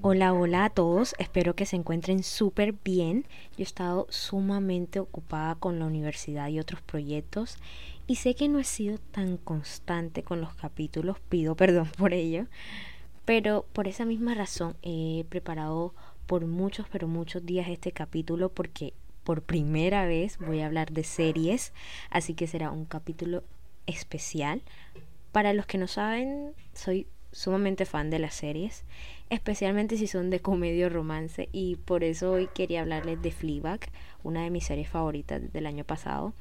Hola, hola a todos, espero que se encuentren súper bien. Yo he estado sumamente ocupada con la universidad y otros proyectos y sé que no he sido tan constante con los capítulos, pido perdón por ello, pero por esa misma razón he preparado por muchos, pero muchos días este capítulo porque por primera vez voy a hablar de series, así que será un capítulo especial. Para los que no saben, soy sumamente fan de las series, especialmente si son de comedia o romance, y por eso hoy quería hablarles de Fleabag, una de mis series favoritas del año pasado.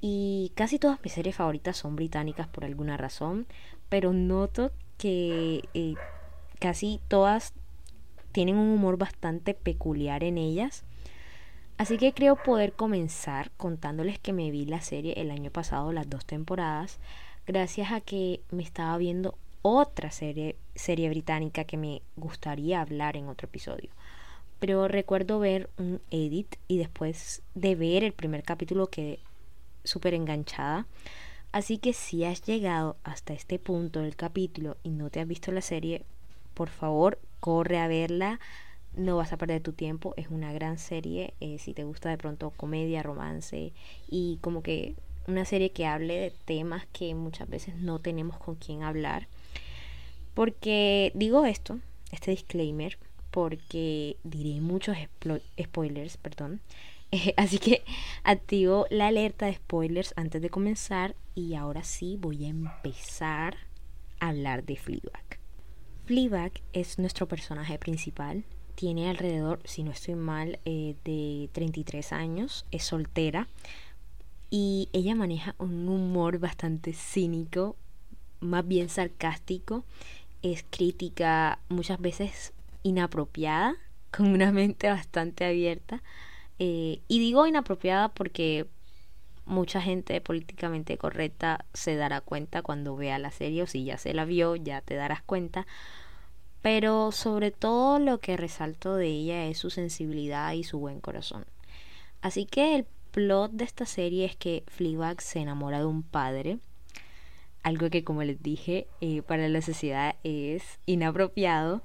Y casi todas mis series favoritas son británicas por alguna razón, pero noto que eh, casi todas tienen un humor bastante peculiar en ellas. Así que creo poder comenzar contándoles que me vi la serie el año pasado, las dos temporadas, gracias a que me estaba viendo otra serie, serie británica que me gustaría hablar en otro episodio. Pero recuerdo ver un edit y después de ver el primer capítulo quedé súper enganchada. Así que si has llegado hasta este punto del capítulo y no te has visto la serie, por favor, corre a verla. No vas a perder tu tiempo. Es una gran serie. Eh, si te gusta de pronto comedia, romance y como que una serie que hable de temas que muchas veces no tenemos con quién hablar. Porque digo esto, este disclaimer, porque diré muchos spoilers, perdón. así que activo la alerta de spoilers antes de comenzar y ahora sí voy a empezar a hablar de Fleabag. Fleabag es nuestro personaje principal. Tiene alrededor, si no estoy mal, eh, de 33 años. Es soltera. Y ella maneja un humor bastante cínico, más bien sarcástico. Es crítica, muchas veces inapropiada, con una mente bastante abierta eh, y digo inapropiada porque mucha gente políticamente correcta se dará cuenta cuando vea la serie o si ya se la vio ya te darás cuenta. Pero sobre todo lo que resalto de ella es su sensibilidad y su buen corazón. Así que el plot de esta serie es que Fleabag se enamora de un padre, algo que como les dije eh, para la sociedad es inapropiado,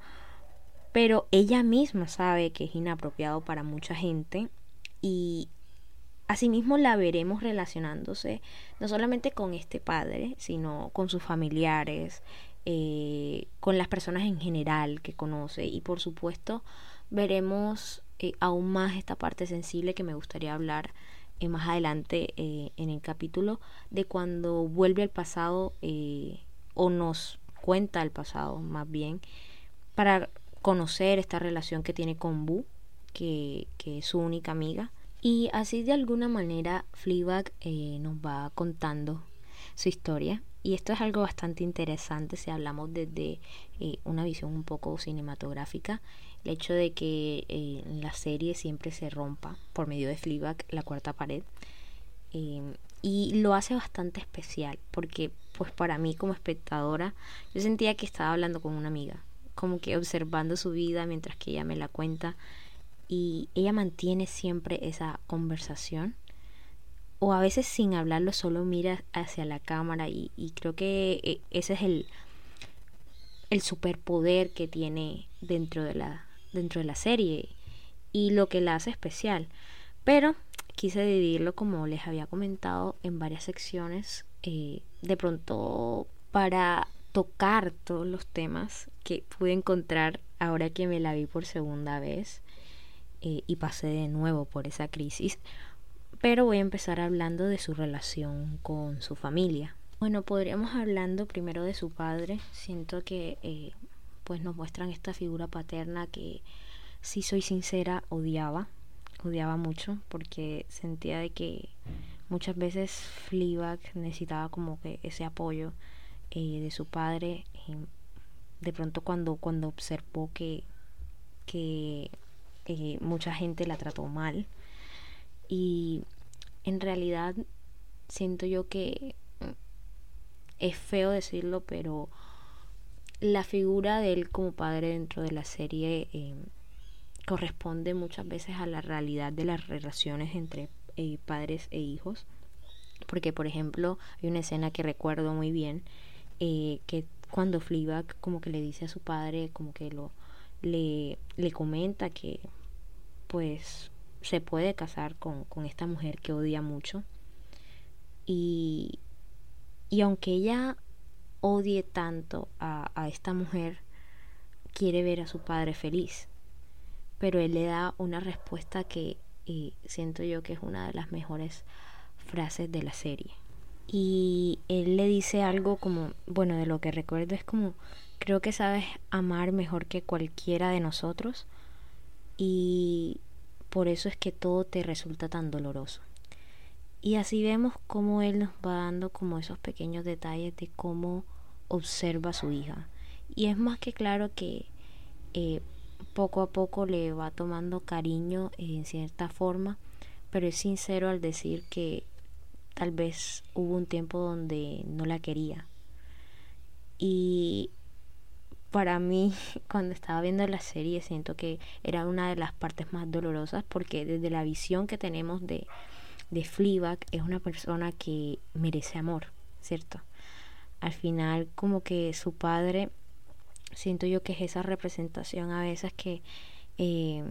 pero ella misma sabe que es inapropiado para mucha gente y asimismo la veremos relacionándose no solamente con este padre, sino con sus familiares, eh, con las personas en general que conoce. Y por supuesto veremos eh, aún más esta parte sensible que me gustaría hablar eh, más adelante en el capítulo de cuando vuelve al pasado o nos cuenta el pasado más bien para conocer esta relación que tiene con Bu que, es su única amiga. Y así de alguna manera Fleabag eh, nos va contando su historia. Y esto es algo bastante interesante si hablamos desde eh, una visión un poco cinematográfica. El hecho de que eh, la serie siempre se rompa por medio de Fleabag, la cuarta pared. y lo hace bastante especial porque pues para mí como espectadora yo sentía que estaba hablando con una amiga. Como que observando su vida mientras que ella me la cuenta y ella mantiene siempre esa conversación o a veces sin hablarlo solo mira hacia la cámara y, creo que eh, ese es el, el superpoder que tiene dentro de la dentro de la serie y lo que la hace especial pero quise dividirlo como les había comentado en varias secciones eh, de pronto para tocar todos los temas que pude encontrar ahora que me la vi por segunda vez eh, y pasé de nuevo por esa crisis. Pero voy a empezar hablando de su relación con su familia. Bueno, podríamos hablando primero de su padre. Siento que eh, pues nos muestran esta figura paterna que, si soy sincera, odiaba. Odiaba mucho porque sentía de que muchas veces Fleabag necesitaba como que ese apoyo eh, de su padre. de pronto cuando, cuando observó que, que eh, mucha gente la trató mal y en realidad siento yo que mm, es feo decirlo pero la figura de él como padre dentro de la serie eh, corresponde muchas veces a la realidad de las relaciones entre eh, padres e hijos porque por ejemplo hay una escena que recuerdo muy bien que cuando Fleabag como que le dice a su padre como que lo le, le comenta que pues se puede casar con, con esta mujer que odia mucho. Y, y aunque ella odie tanto a, esta mujer, quiere ver a su padre feliz. Pero él le da una respuesta que eh, siento yo que es una de las mejores frases de la serie. Y él le dice algo como, bueno, de lo que recuerdo es como, creo que sabes amar mejor que cualquiera de nosotros y por eso es que todo te resulta tan doloroso. Y así vemos cómo él nos va dando como esos pequeños detalles de cómo observa a su hija. Y es más que claro que eh, poco a poco le va tomando cariño en cierta forma, pero es sincero al decir que tal vez hubo un tiempo donde no la quería. Y para mí cuando estaba viendo la serie siento que era una de las partes más dolorosas porque desde la visión que tenemos de, de Fleabag es una persona que merece amor, ¿cierto? Al final como que su padre siento yo que es esa representación a veces que eh,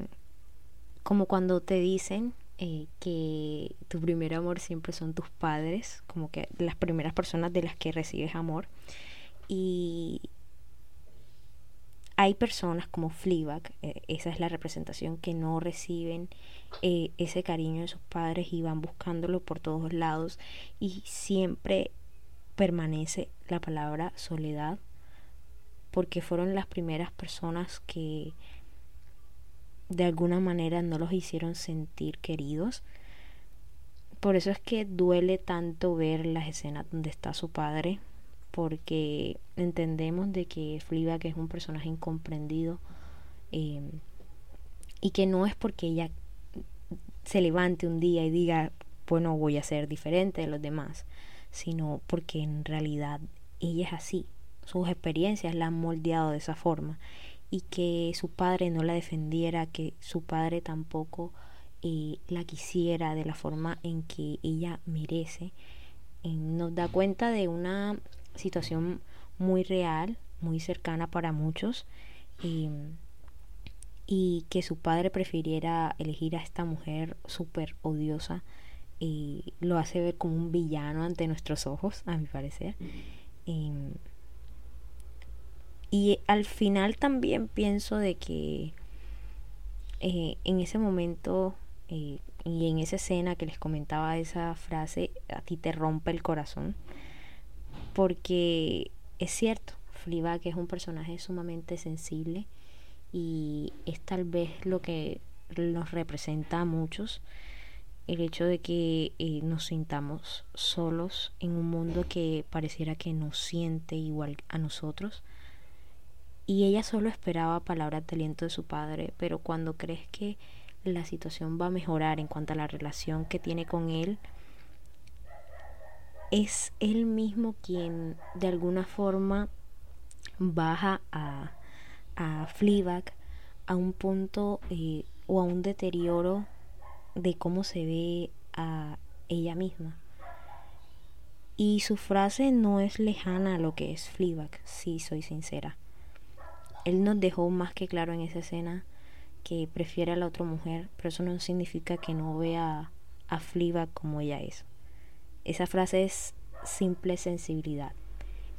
como cuando te dicen eh, que tu primer amor siempre son tus padres, como que las primeras personas de las que recibes amor. Y, hay personas como Fleabag, eh, esa es la representación, que no reciben ese cariño de sus padres y van buscándolo por todos lados y siempre permanece la palabra soledad porque fueron las primeras personas que de alguna manera no los hicieron sentir queridos. Por eso es que duele tanto ver las escenas donde está su padre, porque entendemos de que que es un personaje incomprendido em, y que no es porque ella se levante un día y diga, bueno, voy a ser diferente de los demás, sino porque en realidad ella es así, sus experiencias la han moldeado de esa forma. Y que su padre no la defendiera, que su padre tampoco eh, la quisiera de la forma en que ella merece, nos da cuenta de una situación muy real, muy cercana para muchos, y que su padre prefiriera elegir a esta mujer súper odiosa y lo hace ver como un villano ante nuestros ojos, a mi parecer. y al final también pienso de que eh, en ese momento eh, y en esa escena que les comentaba esa frase, a ti te rompe el corazón porque es cierto, Fleabag es un personaje sumamente sensible y es tal vez lo que nos representa a muchos el hecho de que eh, nos sintamos solos en un mundo que pareciera que nos siente igual a nosotros. Y ella solo esperaba palabras de aliento de su padre, pero cuando crees que la situación va a mejorar en cuanto a la relación que tiene con él, es él mismo quien de alguna forma baja a, a Fleabag a un punto eh, o a un deterioro de cómo se ve a ella misma. Y su frase no es lejana a lo que es Fleabag, si soy sincera. Él nos dejó más que claro en esa escena que prefiere a la otra mujer, pero eso no significa que no vea a Fleabag como ella es. Esa frase es simple sensibilidad.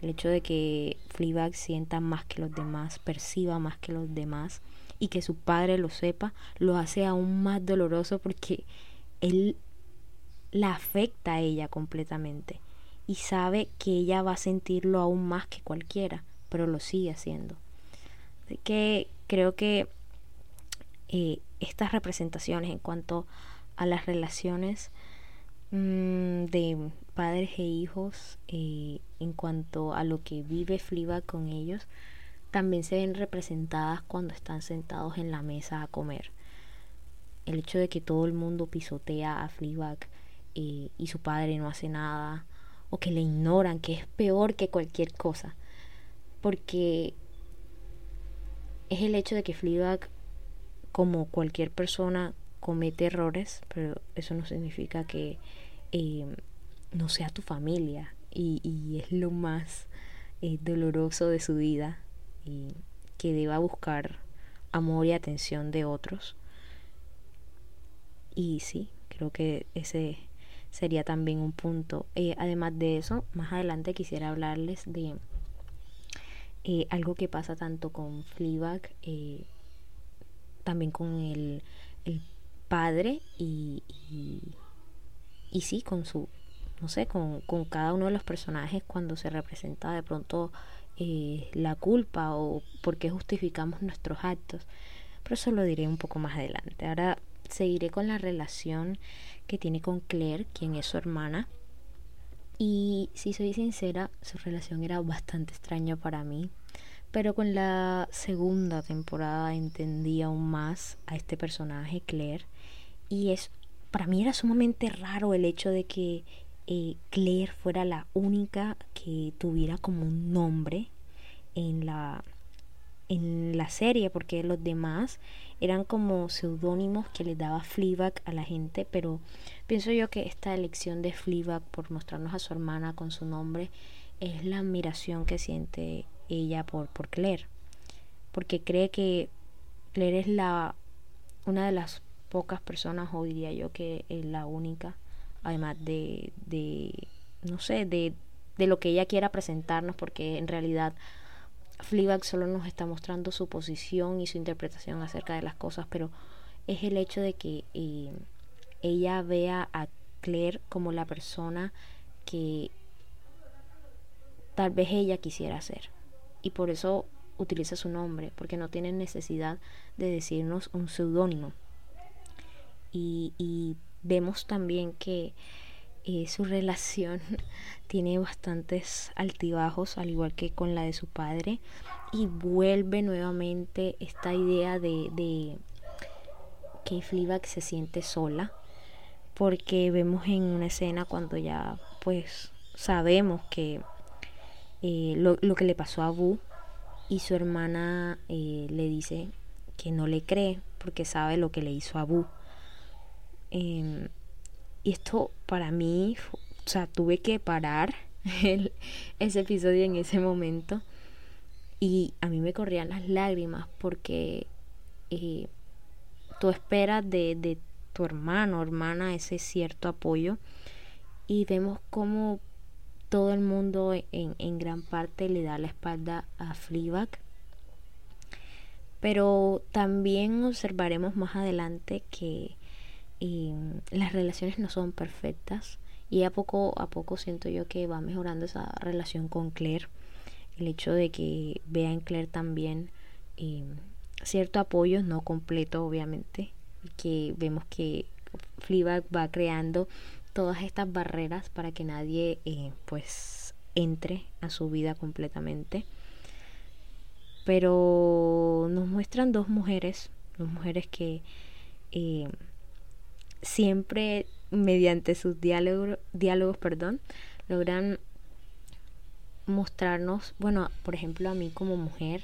El hecho de que Fleabag sienta más que los demás, perciba más que los demás y que su padre lo sepa, lo hace aún más doloroso porque él la afecta a ella completamente y sabe que ella va a sentirlo aún más que cualquiera, pero lo sigue haciendo. Así que creo que eh, estas representaciones en cuanto a las relaciones Mm, de padres e hijos eh, en cuanto a lo que vive Fliba con ellos también se ven representadas cuando están sentados en la mesa a comer. El hecho de que todo el mundo pisotea a Fleabag eh, y su padre no hace nada, o que le ignoran, que es peor que cualquier cosa. Porque es el hecho de que Fleabag, como cualquier persona, comete errores, pero eso no significa que eh, no sea tu familia y, es lo más eh, doloroso de su vida y que deba buscar amor y atención de otros. Y sí, creo que ese sería también un punto. Eh, además de eso, más adelante quisiera hablarles de eh, algo que pasa tanto con Fleabag, eh, también con el, el padre y, y, y, sí, con su, no sé, con, con, cada uno de los personajes cuando se representa de pronto eh, la culpa o por qué justificamos nuestros actos. Pero eso lo diré un poco más adelante. Ahora seguiré con la relación que tiene con Claire, quien es su hermana. Y si soy sincera, su relación era bastante extraña para mí. Pero con la segunda temporada entendí aún más a este personaje, Claire. Y es, para mí era sumamente raro el hecho de que eh, Claire fuera la única que tuviera como un nombre en la, en la serie, porque los demás eran como seudónimos que le daba Fleabag a la gente, pero pienso yo que esta elección de Fleabag por mostrarnos a su hermana con su nombre es la admiración que siente ella por, por Claire, porque cree que Claire es la una de las pocas personas, o diría yo que es la única, además de, de no sé, de, de lo que ella quiera presentarnos, porque en realidad Fleabag solo nos está mostrando su posición y su interpretación acerca de las cosas, pero es el hecho de que eh, ella vea a Claire como la persona que tal vez ella quisiera ser. Y por eso utiliza su nombre, porque no tiene necesidad de decirnos un seudónimo. Y, y, vemos también que eh, su relación tiene bastantes altibajos, al igual que con la de su padre, y vuelve nuevamente esta idea de, que Fleabag se siente sola, porque vemos en una escena cuando ya pues sabemos que eh, lo, lo, que le pasó a Boo y su hermana eh, le dice que no le cree porque sabe lo que le hizo a Boo. Eh, y esto para mí, o sea, tuve que parar el, ese episodio en ese momento. Y a mí me corrían las lágrimas porque eh, tú esperas de, de tu hermano hermana ese cierto apoyo. Y vemos como todo el mundo en, en gran parte le da la espalda a Fleabag. Pero también observaremos más adelante que las relaciones no son perfectas y a poco a poco siento yo que va mejorando esa relación con Claire el hecho de que vea en Claire también eh, cierto apoyo no completo obviamente que vemos que Fleabag va creando todas estas barreras para que nadie eh, pues entre a su vida completamente. Pero nos muestran dos mujeres dos mujeres que eh, siempre mediante sus diálogos, diálogos perdón, logran mostrarnos, bueno, por ejemplo, a mí como mujer,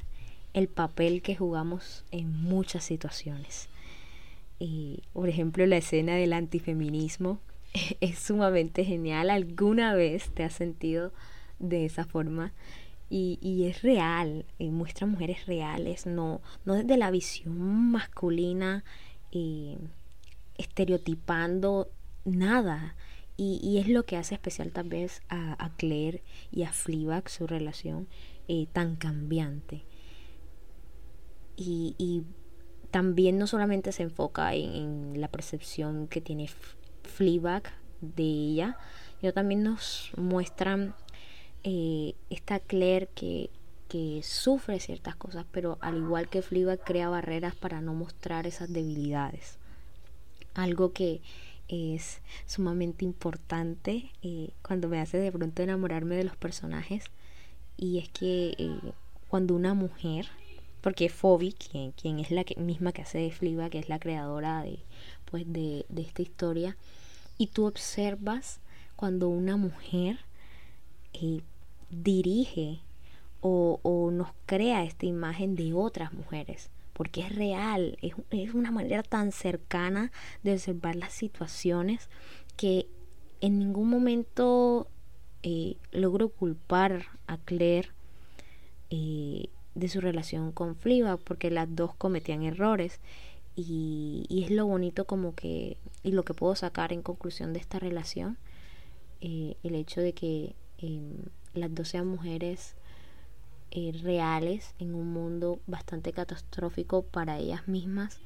el papel que jugamos en muchas situaciones. Y, por ejemplo, la escena del antifeminismo es sumamente genial. ¿Alguna vez te has sentido de esa forma? Y, y es real, eh, muestra mujeres reales, no, no desde la visión masculina. y estereotipando nada. Y, es lo que hace especial tal vez a, Claire y a Fleabag su relación eh, tan cambiante. Y, también no solamente se enfoca en, la percepción que tiene Fleabag de ella, sino también nos muestran eh, esta Claire que, que sufre ciertas cosas, pero al igual que Fleabag crea barreras para no mostrar esas debilidades algo que es sumamente importante eh, cuando me hace de pronto enamorarme de los personajes y es que eh, cuando una mujer porque Phoebe quien, quien es la que, misma que hace de Fliba que es la creadora de pues de, esta historia y tú observas cuando una mujer eh, dirige o nos crea esta imagen de otras mujeres porque es real, es, es una manera tan cercana de observar las situaciones que en ningún momento eh, logro culpar a Claire eh, de su relación con Fleabag porque las dos cometían errores. Y, y, es lo bonito como que y lo que puedo sacar en conclusión de esta relación eh, el hecho de que em, las dos sean mujeres eh, reales en un mundo bastante catastrófico para ellas mismas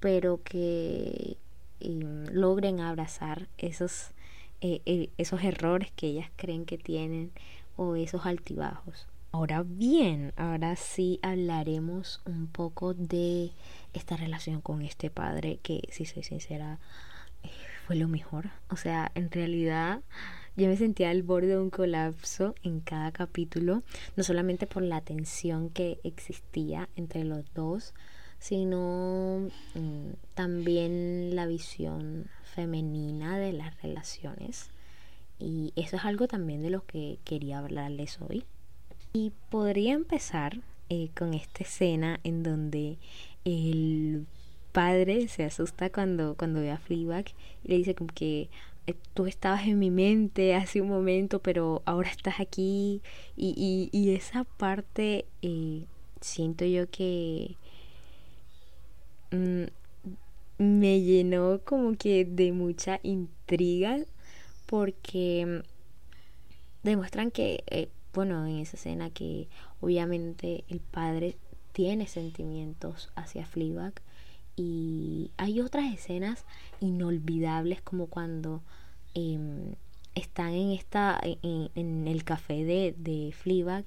pero que em, logren abrazar esos eh, esos errores que ellas creen que tienen o esos altibajos Ahora bien, ahora sí hablaremos un poco de esta relación con este padre que, si soy sincera, eh, fue lo mejor. O sea, en realidad yo me sentía al borde de un colapso en cada capítulo, no solamente por la tensión que existía entre los dos, sino mm, también la visión femenina de las relaciones. Y eso es algo también de lo que quería hablarles hoy. Y podría empezar eh, con esta escena en donde el padre se asusta cuando, cuando ve a Fleabag y le dice como que tú estabas en mi mente hace un momento, pero ahora estás aquí. Y, y, esa parte eh, siento yo que mm, me llenó como que de mucha intriga porque demuestran que bueno, en esa escena que obviamente el padre tiene sentimientos hacia Fleabag y hay otras escenas inolvidables como cuando em, están en esta en, el café de, de Fleabag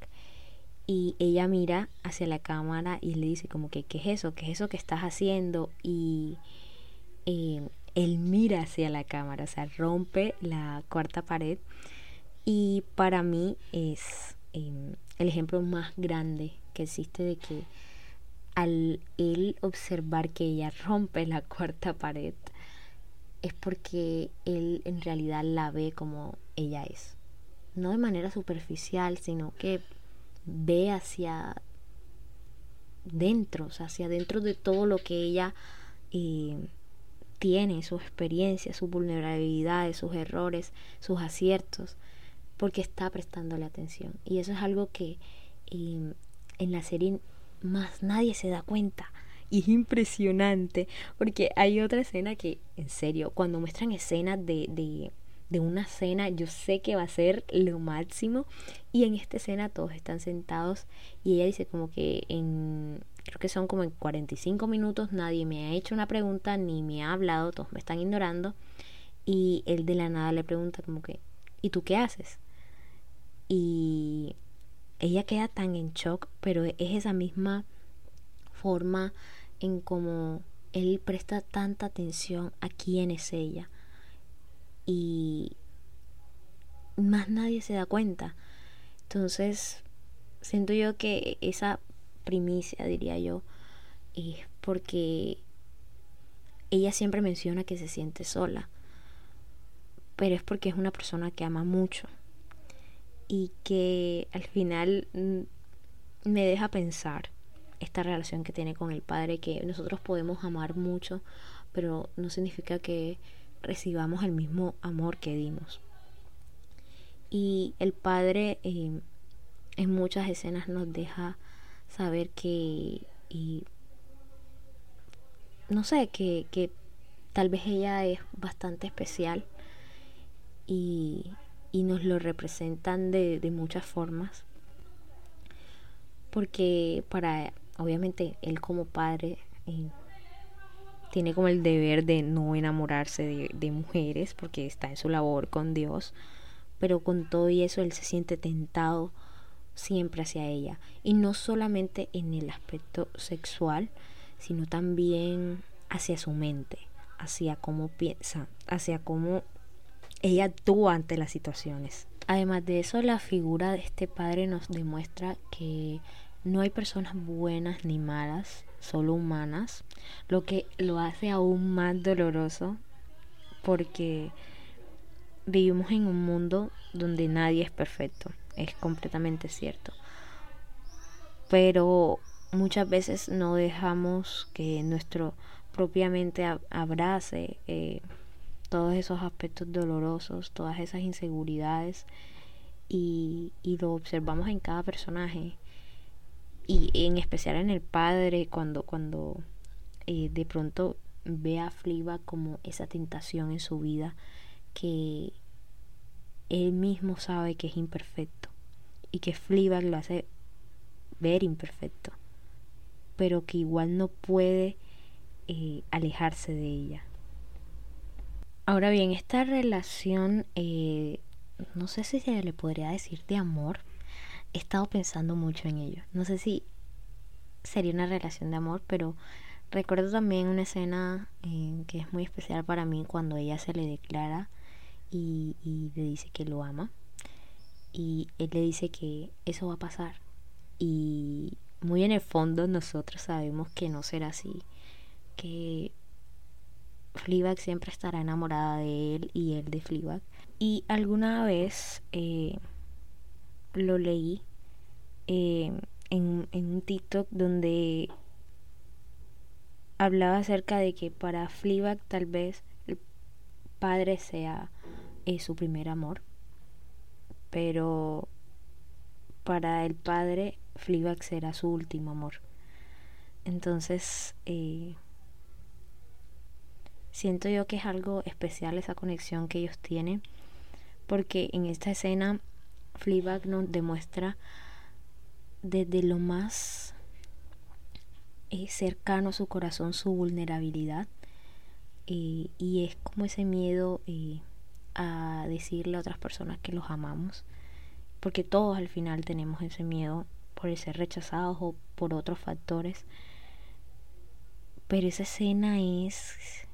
y ella mira hacia la cámara y le dice como que qué es eso, qué es eso que estás haciendo y em, él mira hacia la cámara, o sea, rompe la cuarta pared y para mí es em, el ejemplo más grande que existe de que al él observar que ella rompe la cuarta pared, es porque él en realidad la ve como ella es. No de manera superficial, sino que ve hacia dentro, o sea, hacia dentro de todo lo que ella eh, tiene, sus experiencias, sus vulnerabilidades, sus errores, sus aciertos porque está prestándole atención. Y eso es algo que em, en la serie más nadie se da cuenta. Y es impresionante, porque hay otra escena que, en serio, cuando muestran escenas de, de, de una cena, yo sé que va a ser lo máximo. Y en esta escena todos están sentados y ella dice como que en, creo que son como en 45 minutos, nadie me ha hecho una pregunta ni me ha hablado, todos me están ignorando. Y él de la nada le pregunta como que, ¿y tú qué haces? y ella queda tan en shock, pero es esa misma forma en como él presta tanta atención a quién es ella y más nadie se da cuenta. Entonces, siento yo que esa primicia, diría yo, es porque ella siempre menciona que se siente sola, pero es porque es una persona que ama mucho y que al final mm, me deja pensar esta relación que tiene con el padre, que nosotros podemos amar mucho, pero no significa que recibamos el mismo amor que dimos. Y el padre eh, en muchas escenas nos deja saber que, no sé, que, que tal vez ella es bastante especial y, y nos lo representan de, muchas formas. Porque para, obviamente, él como padre eh, tiene como el deber de no enamorarse de, de mujeres porque está en su labor con Dios. Pero con todo y eso él se siente tentado siempre hacia ella. Y no solamente en el aspecto sexual, sino también hacia su mente, hacia cómo piensa, hacia cómo ella actúa ante las situaciones. Además de eso, la figura de este padre nos demuestra que no hay personas buenas ni malas, solo humanas, lo que lo hace aún más doloroso porque vivimos en un mundo donde nadie es perfecto, es completamente cierto. Pero muchas veces no dejamos que nuestro propiamente abrace eh, todos esos aspectos dolorosos, todas esas inseguridades y, lo observamos en cada personaje. y en especial en el padre cuando cuando eh, de pronto ve a Fleabag como esa tentación en su vida que él mismo sabe que es imperfecto y que Fleabag lo hace ver imperfecto pero que igual no puede eh, alejarse de ella ahora bien esta relación eh, no sé si se le podría decir de amor he estado pensando mucho en ello no sé si sería una relación de amor pero Recuerdo también una escena eh, que es muy especial para mí cuando ella se le declara y, y le dice que lo ama. Y él le dice que eso va a pasar. Y muy en el fondo nosotros sabemos que no será así. Que Fleabag siempre estará enamorada de él y él de Fleabag. Y alguna vez eh, lo leí eh, en, un TikTok donde hablaba acerca de que para Fleabag tal vez el padre sea eh, su primer amor, pero para el padre Fleabag será su último amor. Entonces, siento yo que es algo especial esa conexión que ellos tienen, porque en esta escena Fleabag nos demuestra desde lo más es cercano a su corazón su vulnerabilidad eh, y es como ese miedo eh, a decirle a otras personas que los amamos porque todos al final tenemos ese miedo por ser rechazados o por otros factores. Pero esa escena es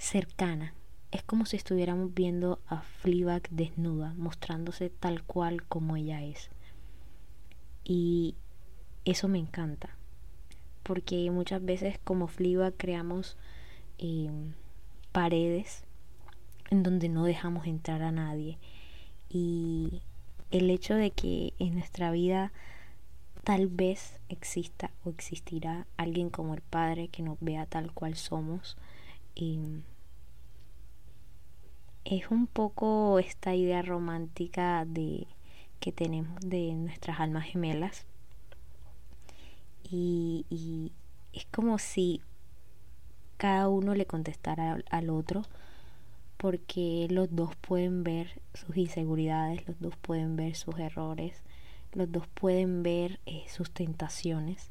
cercana. Es como si estuviéramos viendo a Fleabag desnuda mostrándose tal cual como ella es. Y eso me encanta porque muchas veces como Fliba creamos em, paredes en donde no dejamos entrar a nadie. Y el hecho de que en nuestra vida tal vez exista o existirá alguien como el Padre que nos vea tal cual somos em, es un poco esta idea romántica de que tenemos de nuestras almas gemelas. Y, es como si cada uno le contestara al, otro porque los dos pueden ver sus inseguridades, los dos pueden ver sus errores, los dos pueden ver eh, sus tentaciones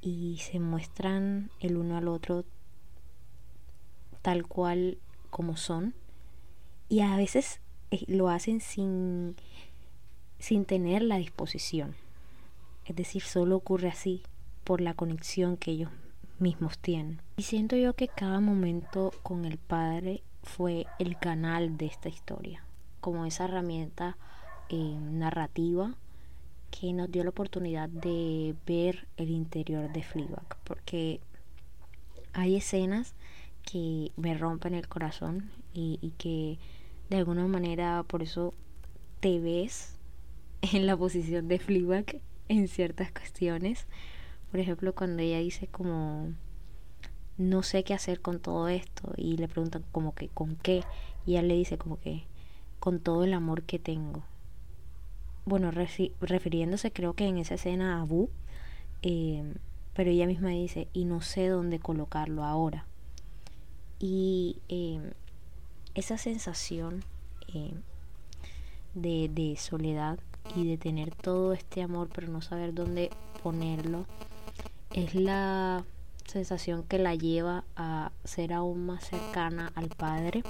y se muestran el uno al otro tal cual como son y a veces eh, lo hacen sin, sin tener la disposición. Es decir, solo ocurre así, por la conexión que ellos mismos tienen. Y siento yo que cada momento con el Padre fue el canal de esta historia, como esa herramienta eh, narrativa que nos dio la oportunidad de ver el interior de Fleabag, porque hay escenas que me rompen el corazón y, y que de alguna manera por eso te ves en la posición de Fleabag en ciertas cuestiones por ejemplo, cuando ella dice como no sé qué hacer con todo esto y le preguntan como que con qué y ella le dice como que con todo el amor que tengo. Bueno, refiriéndose creo que en esa escena a Boo, eh, pero ella misma dice y no sé dónde colocarlo ahora. Y eh, esa sensación eh, de, soledad y de tener todo este amor pero no saber dónde ponerlo es la sensación que la lleva a ser aún más cercana al Padre.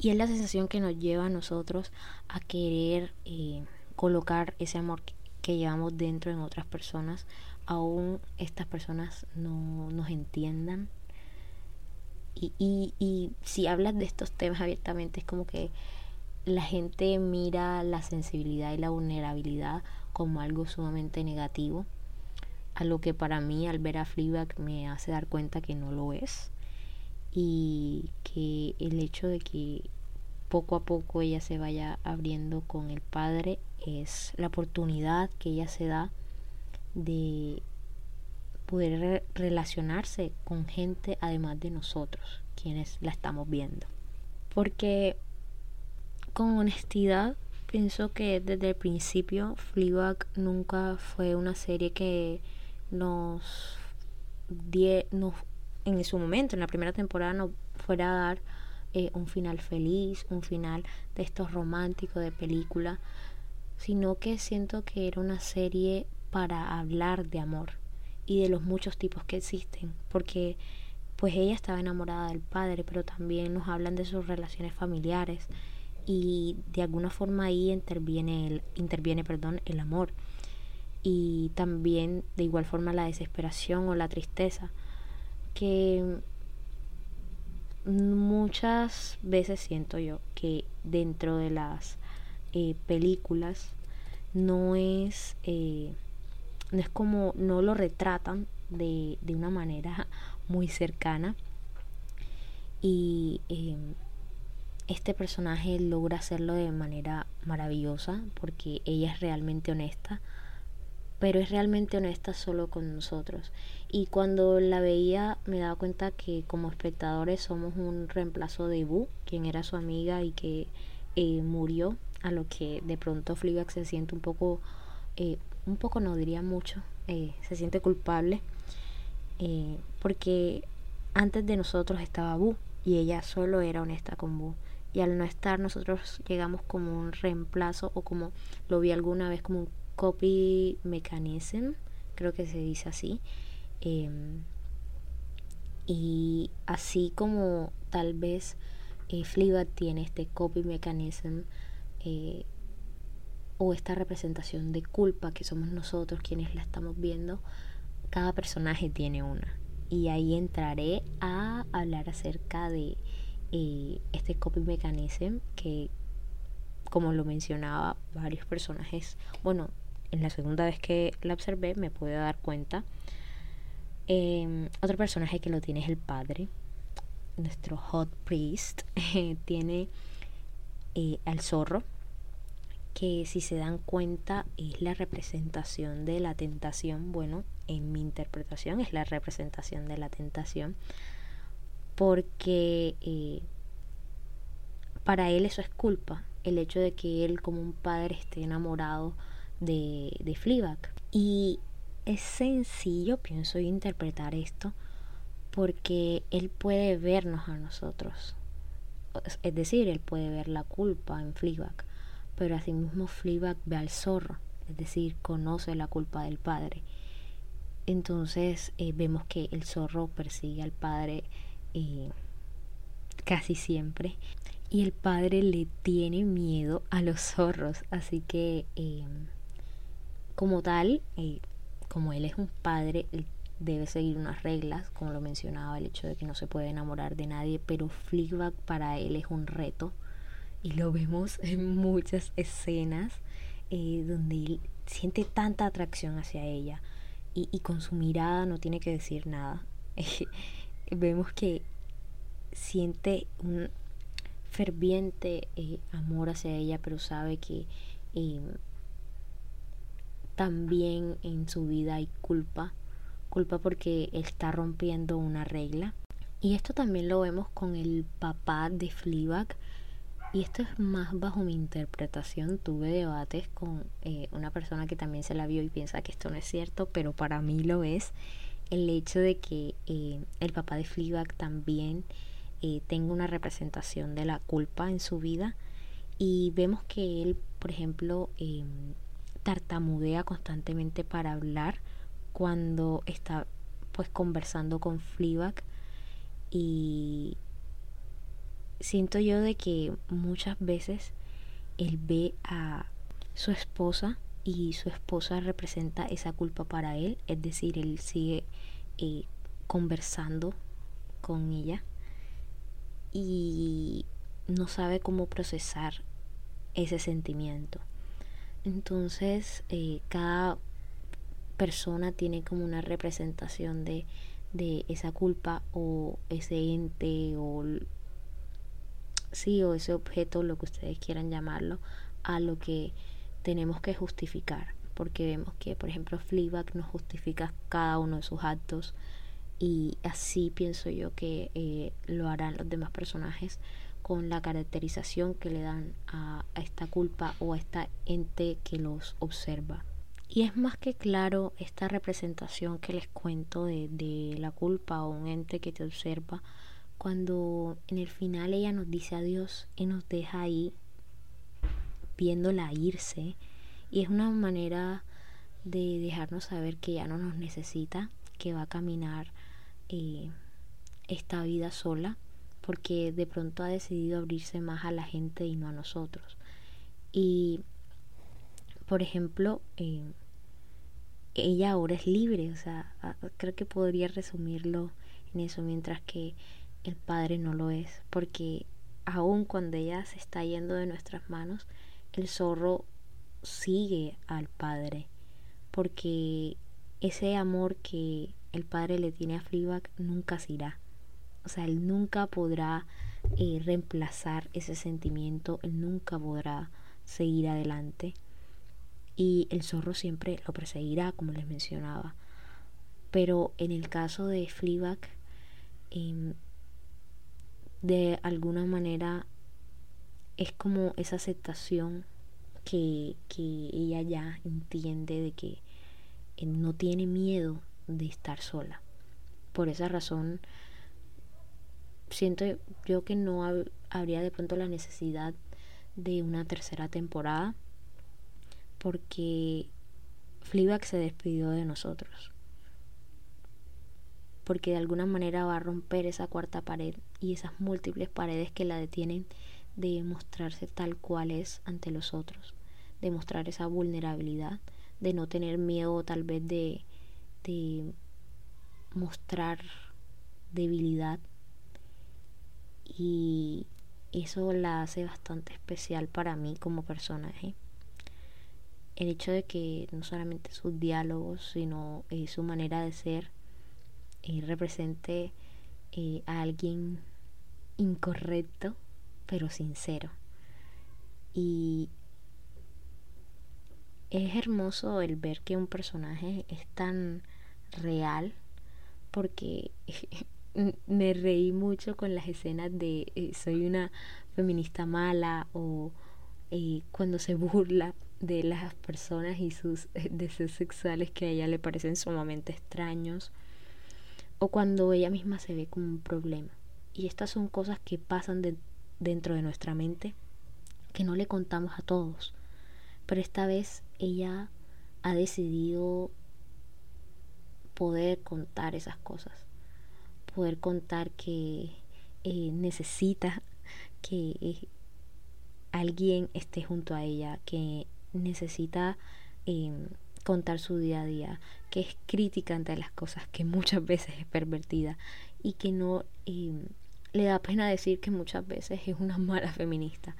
Y es la sensación que nos lleva a nosotros a querer eh, colocar ese amor que llevamos dentro en otras personas aún estas personas no nos entiendan y, y, y si hablas de estos temas abiertamente es como que la gente mira la sensibilidad y la vulnerabilidad como algo sumamente negativo a lo que para mí al ver a Fleabag me hace dar cuenta que no lo es y que el hecho de que poco a poco ella se vaya abriendo con el padre es la oportunidad que ella se da de poder relacionarse con gente además de nosotros quienes la estamos viendo. Porque con honestidad pienso que desde el principio Fleabag nunca fue una serie que nos die, nos, en su momento, en la primera temporada, nos fuera a dar eh, un final feliz, un final de estos románticos de película, sino que siento que era una serie para hablar de amor y de los muchos tipos que existen, porque pues ella estaba enamorada del padre, pero también nos hablan de sus relaciones familiares y de alguna forma ahí interviene el, interviene perdón, el amor. Y también de igual forma la desesperación o la tristeza que muchas veces siento yo que dentro de las eh, películas no es eh, no es como no lo retratan de, de una manera muy cercana y em, este personaje logra hacerlo de manera maravillosa porque ella es realmente honesta, pero es realmente honesta solo con nosotros. Y cuando la veía me daba cuenta que como espectadores somos un reemplazo de Boo, quien era su amiga y que eh, murió, a lo que de pronto Fleabag se siente un poco, eh, un poco no diría mucho, eh, se siente culpable, porque antes de nosotros estaba Boo y ella solo era honesta con Boo y al no estar nosotros llegamos como un reemplazo o como lo vi alguna vez como un copy mechanism, creo que se dice así. Em, y así como tal vez eh, tiene este copy mechanism eh, o esta representación de culpa que somos nosotros quienes la estamos viendo, cada personaje tiene una. Y ahí entraré a hablar acerca de y este copy mechanism que como lo mencionaba varios personajes bueno en la segunda vez que la observé me pude dar cuenta em, otro personaje que lo tiene es el padre nuestro hot priest tiene eh, al zorro que si se dan cuenta es la representación de la tentación bueno en mi interpretación es la representación de la tentación porque eh, para él eso es culpa, el hecho de que él como un padre esté enamorado de, de Fleabag. Y es sencillo, pienso, interpretar esto porque él puede vernos a nosotros. Es decir, él puede ver la culpa en Fleabag, pero asimismo Fleabag ve al zorro, es decir, conoce la culpa del padre. Entonces eh, vemos que el zorro persigue al padre casi siempre. Y el padre le tiene miedo a los zorros, así que em, como tal, eh, como él es un padre, debe seguir unas reglas, como lo mencionaba, el hecho de que no se puede enamorar de nadie, pero Fleabag para él es un reto y lo vemos en muchas escenas eh, donde él siente tanta atracción hacia ella y, con su mirada no tiene que decir nada. vemos que siente un ferviente eh, amor hacia ella, pero sabe que em, también en su vida hay culpa, culpa porque está rompiendo una regla. Y esto también lo vemos con el papá de Fleabag. Y esto es más bajo mi interpretación. Tuve debates con eh, una persona que también se la vio y piensa que esto no es cierto, pero para mí lo es. El hecho de que eh, el papá de Fleabag también eh, tenga una representación de la culpa en su vida. Y vemos que él, por ejemplo, em, tartamudea constantemente para hablar cuando está pues conversando con Fleabag. Y siento yo de que muchas veces él ve a su esposa y su esposa representa esa culpa para él, es decir, él sigue eh, conversando con ella y no sabe cómo procesar ese sentimiento. Entonces, eh, cada persona tiene como una representación de, de esa culpa o ese ente o sí o ese objeto, lo que ustedes quieran llamarlo, a lo que tenemos que justificar, porque vemos que, por ejemplo, Fleabag nos justifica cada uno de sus actos y así pienso yo que eh, lo harán los demás personajes con la caracterización que le dan a, esta culpa o a esta ente que los observa. Y es más que claro esta representación que les cuento de, de la culpa o un ente que te observa cuando en el final ella nos dice adiós y nos deja ahí viéndola irse y es una manera de dejarnos saber que ya no nos necesita, que va a caminar eh, esta vida sola, porque de pronto ha decidido abrirse más a la gente y no a nosotros. Y, por ejemplo, eh, ella ahora es libre, o sea, creo que podría resumirlo en eso, mientras que el Padre no lo es, porque aun cuando ella se está yendo de nuestras manos, el zorro sigue al Padre, porque ese amor que el Padre le tiene a Fleabag nunca se irá. O sea, él nunca podrá eh, reemplazar ese sentimiento, él nunca podrá seguir adelante. Y el zorro siempre lo perseguirá, como les mencionaba. Pero en el caso de Fleabag, em, de alguna manera es como esa aceptación que, que ella ya entiende de que eh, no tiene miedo de estar sola. Por esa razón, siento yo que no habría de pronto la necesidad de una tercera temporada porque Fleabag se despidió de nosotros porque de alguna manera va a romper esa cuarta pared y esas múltiples paredes que la detienen de mostrarse tal cual es ante los otros, de mostrar esa vulnerabilidad, de no tener miedo tal vez de, de mostrar debilidad y eso la hace bastante especial para mí como personaje. El hecho de que no solamente sus diálogos, sino eh, su manera de ser eh, represente eh, a alguien incorrecto, pero sincero. Y es hermoso el ver que un personaje es tan real porque me reí mucho con las escenas de eh, soy una feminista mala o eh, cuando se burla de las personas y sus deseos sexuales que a ella le parecen sumamente extraños o cuando ella misma se ve como un problema. Y estas son cosas que pasan dentro de nuestra mente que no le contamos a todos. Pero esta vez ella ha decidido poder contar esas cosas. Poder contar que eh, necesita que eh, alguien esté junto a ella, que necesita em, contar su día a día, que es crítica ante las cosas, que muchas veces es pervertida y que no em, le da pena decir que muchas veces es una mala feminista.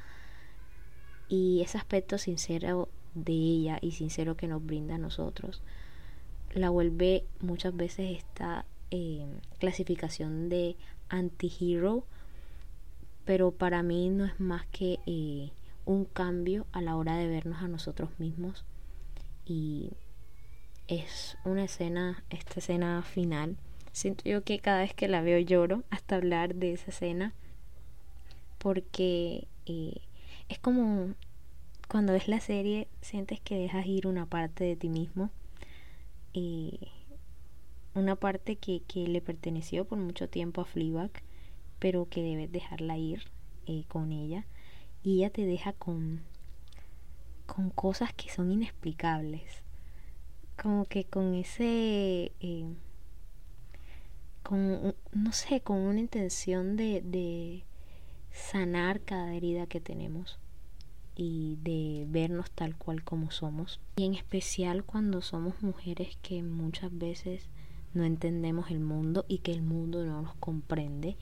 Y ese aspecto sincero de ella y sincero que nos brinda a nosotros la vuelve muchas veces esta em, clasificación de anti-hero, pero para mí no es más que eh, un cambio a la hora de vernos a nosotros mismos y es una escena, esta escena final. Siento yo que cada vez que la veo lloro hasta hablar de esa escena porque eh, es como cuando ves la serie sientes que dejas ir una parte de ti mismo eh, una parte que, que, le perteneció por mucho tiempo a Fleabag pero que debes dejarla ir eh, con ella y ella te deja con con cosas que son inexplicables. Como que con ese... Eh, con, no sé, con una intención de, de sanar cada herida que tenemos y de vernos tal cual como somos. Y en especial cuando somos mujeres que muchas veces no entendemos el mundo y que el mundo no nos comprende.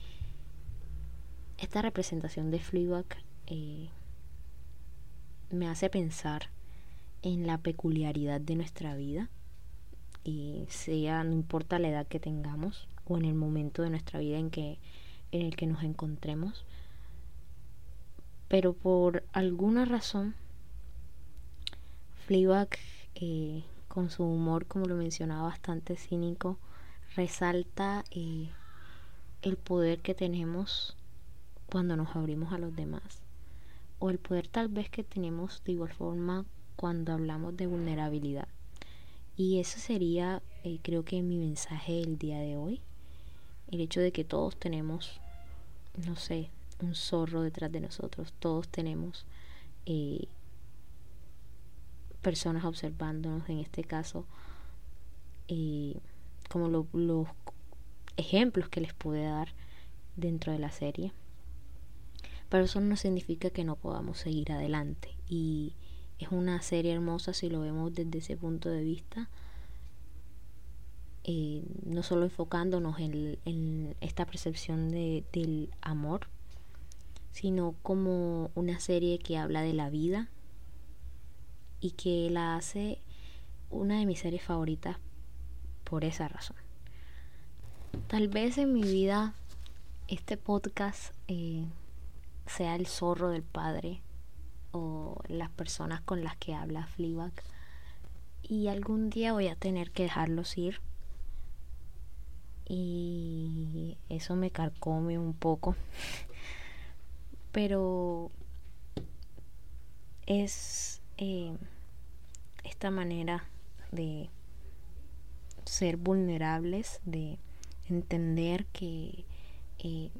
Esta representación de Fleabag eh, me hace pensar en la peculiaridad de nuestra vida y sea no importa la edad que tengamos o en el momento de nuestra vida en que en el que nos encontremos pero por alguna razón Fleabag eh, con su humor como lo mencionaba bastante cínico resalta eh, el poder que tenemos cuando nos abrimos a los demás. O el poder tal vez que tenemos de igual forma cuando hablamos de vulnerabilidad. Y eso sería, eh, creo que mi mensaje del día de hoy. El hecho de que todos tenemos, no sé, un zorro detrás de nosotros. Todos tenemos eh, personas observándonos, en este caso, eh, como los ejemplos que les pude dar dentro de la serie. Pero eso no significa que no podamos seguir adelante. Y es una serie hermosa si lo vemos desde ese punto de vista. Eh, no solo enfocándonos en, esta percepción de, del amor, sino como una serie que habla de la vida y que la hace una de mis series favoritas por esa razón. Tal vez en mi vida este podcast eh, sea el zorro del padre o las personas con las que habla Fleabag y algún día voy a tener que dejarlos ir y eso me carcome un poco pero es eh, esta manera de ser vulnerables de entender que eh,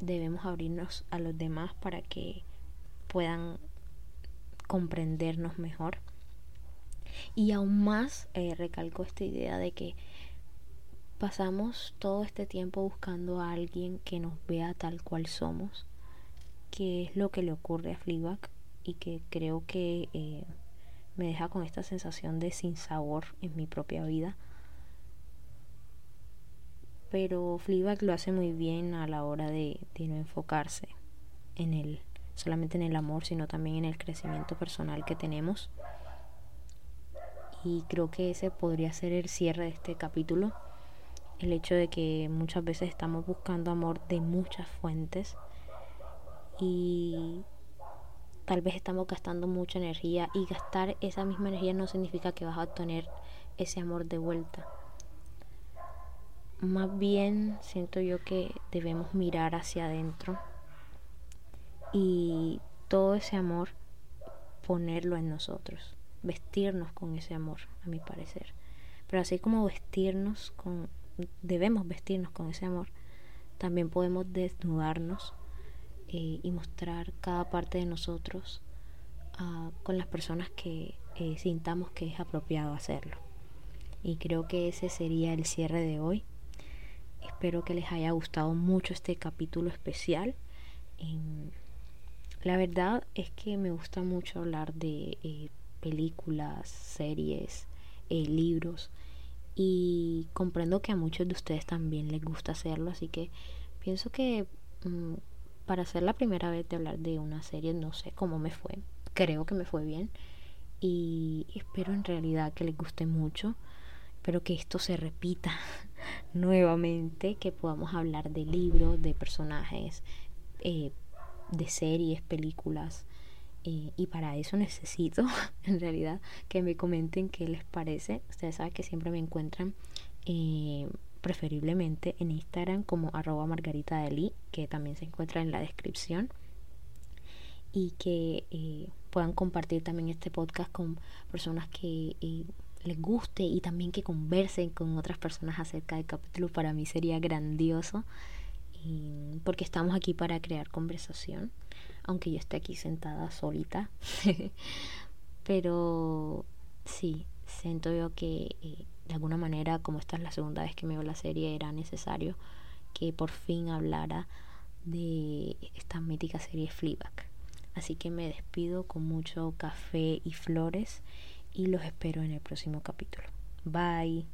debemos abrirnos a los demás para que puedan comprendernos mejor. Y aún más eh, recalco esta idea de que pasamos todo este tiempo buscando a alguien que nos vea tal cual somos, que es lo que le ocurre a Fleabag y que creo que eh, me deja con esta sensación de sinsabor en mi propia vida. Pero Fleabag lo hace muy bien a la hora de, no enfocarse en el solamente en el amor sino también en el crecimiento personal que tenemos. Y creo que ese podría ser el cierre de este capítulo el hecho de que muchas veces estamos buscando amor de muchas fuentes y tal vez estamos gastando mucha energía y gastar esa misma energía no significa que vas a obtener ese amor de vuelta más bien siento yo que debemos mirar hacia adentro y todo ese amor ponerlo en nosotros, vestirnos con ese amor, a mi parecer. Pero así como vestirnos con, debemos vestirnos con ese amor, también podemos desnudarnos eh, y mostrar cada parte de nosotros ah, con las personas que eh, sintamos que es apropiado hacerlo. Y creo que ese sería el cierre de hoy. Espero que les haya gustado mucho este capítulo especial. Em, la verdad es que me gusta mucho hablar de eh, películas, series, libros y comprendo que a muchos de ustedes también les gusta hacerlo, así que pienso que mm, para ser la primera vez de hablar de una serie no sé cómo me fue, creo que me fue bien y espero en realidad que les guste mucho. Espero que esto se repita nuevamente, que podamos hablar de libros, de personajes, eh, de series, películas. Eh, y para eso necesito, en realidad, que me comenten qué les parece. Ustedes saben que siempre me encuentran eh, preferiblemente en Instagram como arroba margarita que también se encuentra en la descripción. Y que puedan compartir también este podcast con personas que les guste y también que conversen con otras personas acerca del capítulo para mí sería grandioso porque estamos aquí para crear conversación aunque yo esté aquí sentada solita pero sí siento yo que eh, de alguna manera como esta es la segunda vez que me veo la serie era necesario que por fin hablara de esta mítica serie Fleabag así que me despido con mucho café y flores y los espero en el próximo capítulo. Bye.